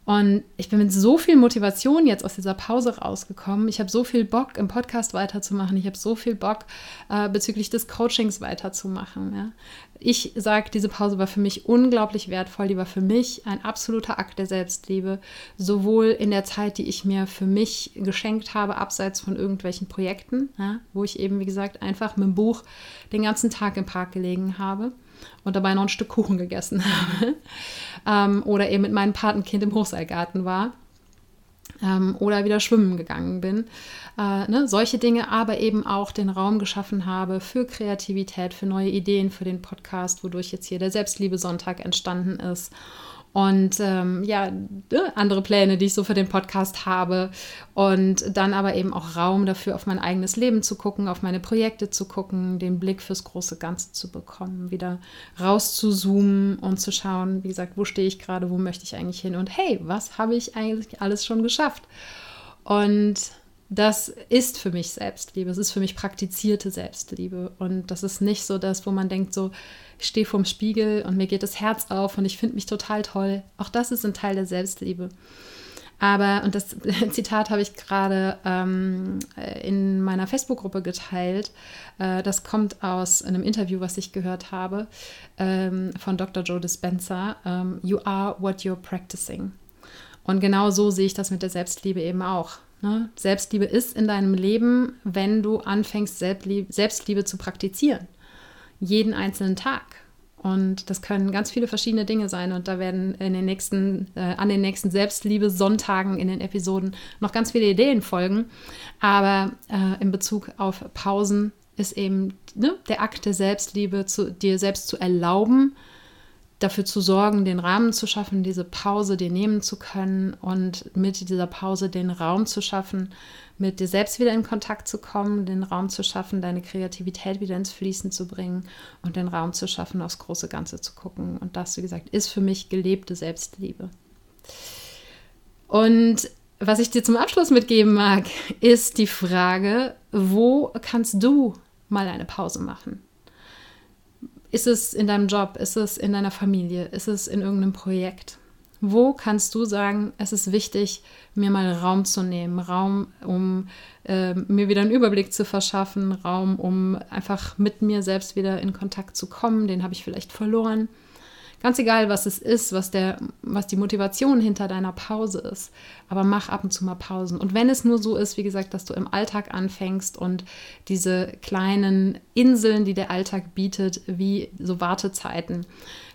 Und ich bin mit so viel Motivation jetzt aus dieser Pause rausgekommen. Ich habe so viel Bock, im Podcast weiterzumachen. Ich habe so viel Bock, äh, bezüglich des Coachings weiterzumachen. Ja. Ich sage, diese Pause war für mich unglaublich wertvoll. Die war für mich ein absoluter Akt der Selbstliebe. Sowohl in der Zeit, die ich mir für mich geschenkt habe, abseits von irgendwelchen Projekten, ja, wo ich eben, wie gesagt, einfach mit dem Buch den ganzen Tag im Park gelegen habe und dabei noch ein Stück Kuchen gegessen habe. ähm, oder eben mit meinem Patenkind im Hochseilgarten war. Ähm, oder wieder schwimmen gegangen bin. Äh, ne? Solche Dinge, aber eben auch den Raum geschaffen habe für Kreativität, für neue Ideen für den Podcast, wodurch jetzt hier der Selbstliebe Sonntag entstanden ist und ähm, ja, ne, andere Pläne, die ich so für den Podcast habe. Und dann aber eben auch Raum dafür, auf mein eigenes Leben zu gucken, auf meine Projekte zu gucken, den Blick fürs große Ganze zu bekommen, wieder rauszuzoomen und zu schauen, wie gesagt, wo stehe ich gerade, wo möchte ich eigentlich hin und hey, was habe ich eigentlich alles schon geschafft? Und das ist für mich Selbstliebe. Es ist für mich praktizierte Selbstliebe. Und das ist nicht so das, wo man denkt, so, ich stehe vorm Spiegel und mir geht das Herz auf und ich finde mich total toll. Auch das ist ein Teil der Selbstliebe. Aber, und das Zitat habe ich gerade ähm, in meiner Facebook-Gruppe geteilt, äh, das kommt aus einem Interview, was ich gehört habe, ähm, von Dr. Joe Dispenza, ähm, You are what you're practicing. Und genau so sehe ich das mit der Selbstliebe eben auch. Ne? Selbstliebe ist in deinem Leben, wenn du anfängst, Selbstliebe, Selbstliebe zu praktizieren. Jeden einzelnen Tag. Und das können ganz viele verschiedene Dinge sein. Und da werden in den nächsten, äh, an den nächsten Selbstliebe-Sonntagen in den Episoden noch ganz viele Ideen folgen. Aber äh, in Bezug auf Pausen ist eben ne, der Akt der Selbstliebe, zu, dir selbst zu erlauben, dafür zu sorgen, den Rahmen zu schaffen, diese Pause dir nehmen zu können und mit dieser Pause den Raum zu schaffen, mit dir selbst wieder in Kontakt zu kommen, den Raum zu schaffen, deine Kreativität wieder ins Fließen zu bringen und den Raum zu schaffen, aufs große Ganze zu gucken. Und das, wie gesagt, ist für mich gelebte Selbstliebe. Und was ich dir zum Abschluss mitgeben mag, ist die Frage, wo kannst du mal eine Pause machen? Ist es in deinem Job? Ist es in deiner Familie? Ist es in irgendeinem Projekt? Wo kannst du sagen, es ist wichtig, mir mal Raum zu nehmen, Raum, um äh, mir wieder einen Überblick zu verschaffen, Raum, um einfach mit mir selbst wieder in Kontakt zu kommen, den habe ich vielleicht verloren. Ganz egal, was es ist, was, der, was die Motivation hinter deiner Pause ist. Aber mach ab und zu mal Pausen. Und wenn es nur so ist, wie gesagt, dass du im Alltag anfängst und diese kleinen Inseln, die der Alltag bietet, wie so Wartezeiten,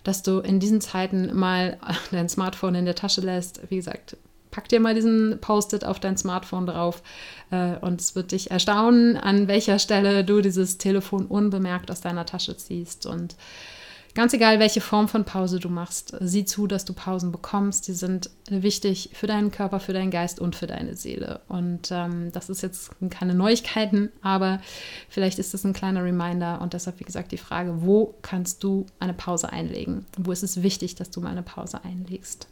dass du in diesen Zeiten mal dein Smartphone in der Tasche lässt, wie gesagt, pack dir mal diesen Post-it auf dein Smartphone drauf äh, und es wird dich erstaunen, an welcher Stelle du dieses Telefon unbemerkt aus deiner Tasche ziehst und Ganz egal, welche Form von Pause du machst, sieh zu, dass du Pausen bekommst. Die sind wichtig für deinen Körper, für deinen Geist und für deine Seele. Und ähm, das ist jetzt keine Neuigkeiten, aber vielleicht ist es ein kleiner Reminder. Und deshalb, wie gesagt, die Frage, wo kannst du eine Pause einlegen? Wo ist es wichtig, dass du mal eine Pause einlegst?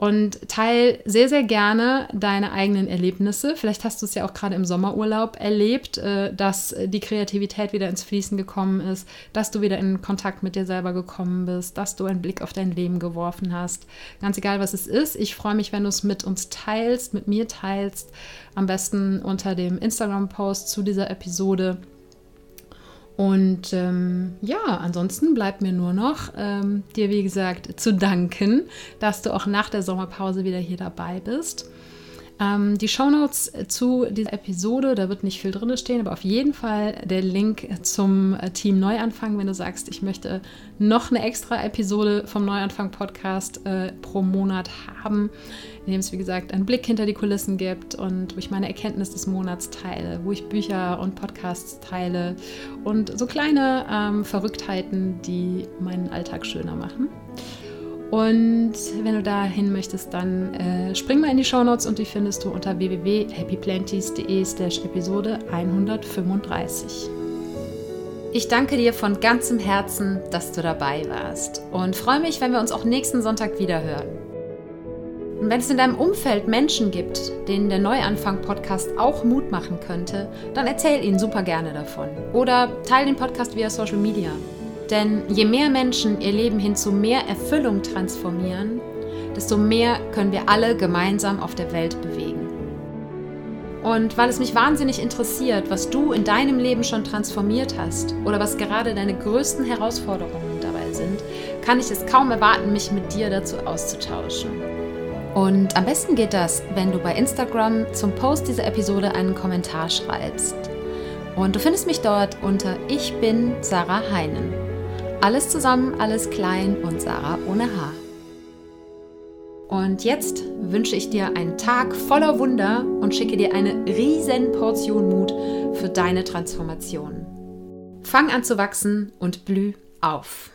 Und teil sehr, sehr gerne deine eigenen Erlebnisse. Vielleicht hast du es ja auch gerade im Sommerurlaub erlebt, äh, dass die Kreativität wieder ins Fließen gekommen ist, dass du wieder in Kontakt mit dir selber gekommen bist, dass du einen Blick auf dein Leben geworfen hast. Ganz egal, was es ist. Ich freue mich, wenn du es mit uns teilst, mit mir teilst. Am besten unter dem Instagram-Post zu dieser Episode. Und ähm, ja, ansonsten bleibt mir nur noch ähm, dir, wie gesagt, zu danken, dass du auch nach der Sommerpause wieder hier dabei bist. Ähm, die Shownotes zu dieser Episode, da wird nicht viel drin stehen, aber auf jeden Fall der Link zum äh, Team Neuanfang, wenn du sagst, ich möchte noch eine extra Episode vom Neuanfang Podcast äh, pro Monat haben, in dem es, wie gesagt, einen Blick hinter die Kulissen gibt und wo ich meine Erkenntnis des Monats teile, wo ich Bücher und Podcasts teile und so kleine ähm, Verrücktheiten, die meinen Alltag schöner machen. Und wenn du dahin möchtest, dann äh, spring mal in die Shownotes und die findest du unter www.happyplanties.de slash Episode 135. Ich danke dir von ganzem Herzen, dass du dabei warst und freue mich, wenn wir uns auch nächsten Sonntag wieder hören. Und wenn es in deinem Umfeld Menschen gibt, denen der Neuanfang-Podcast auch Mut machen könnte, dann erzähl ihnen super gerne davon. Oder teile den Podcast via Social Media. Denn je mehr Menschen ihr Leben hin zu mehr Erfüllung transformieren, desto mehr können wir alle gemeinsam auf der Welt bewegen. Und weil es mich wahnsinnig interessiert, was du in deinem Leben schon transformiert hast oder was gerade deine größten Herausforderungen dabei sind, kann ich es kaum erwarten, mich mit dir dazu auszutauschen. Und am besten geht das, wenn du bei Instagram zum Post dieser Episode einen Kommentar schreibst. Und du findest mich dort unter Ich bin Sarah Heinen. Alles zusammen, alles klein und Sarah ohne Haar. Und jetzt wünsche ich dir einen Tag voller Wunder und schicke dir eine riesen Portion Mut für deine Transformation. Fang an zu wachsen und blüh auf.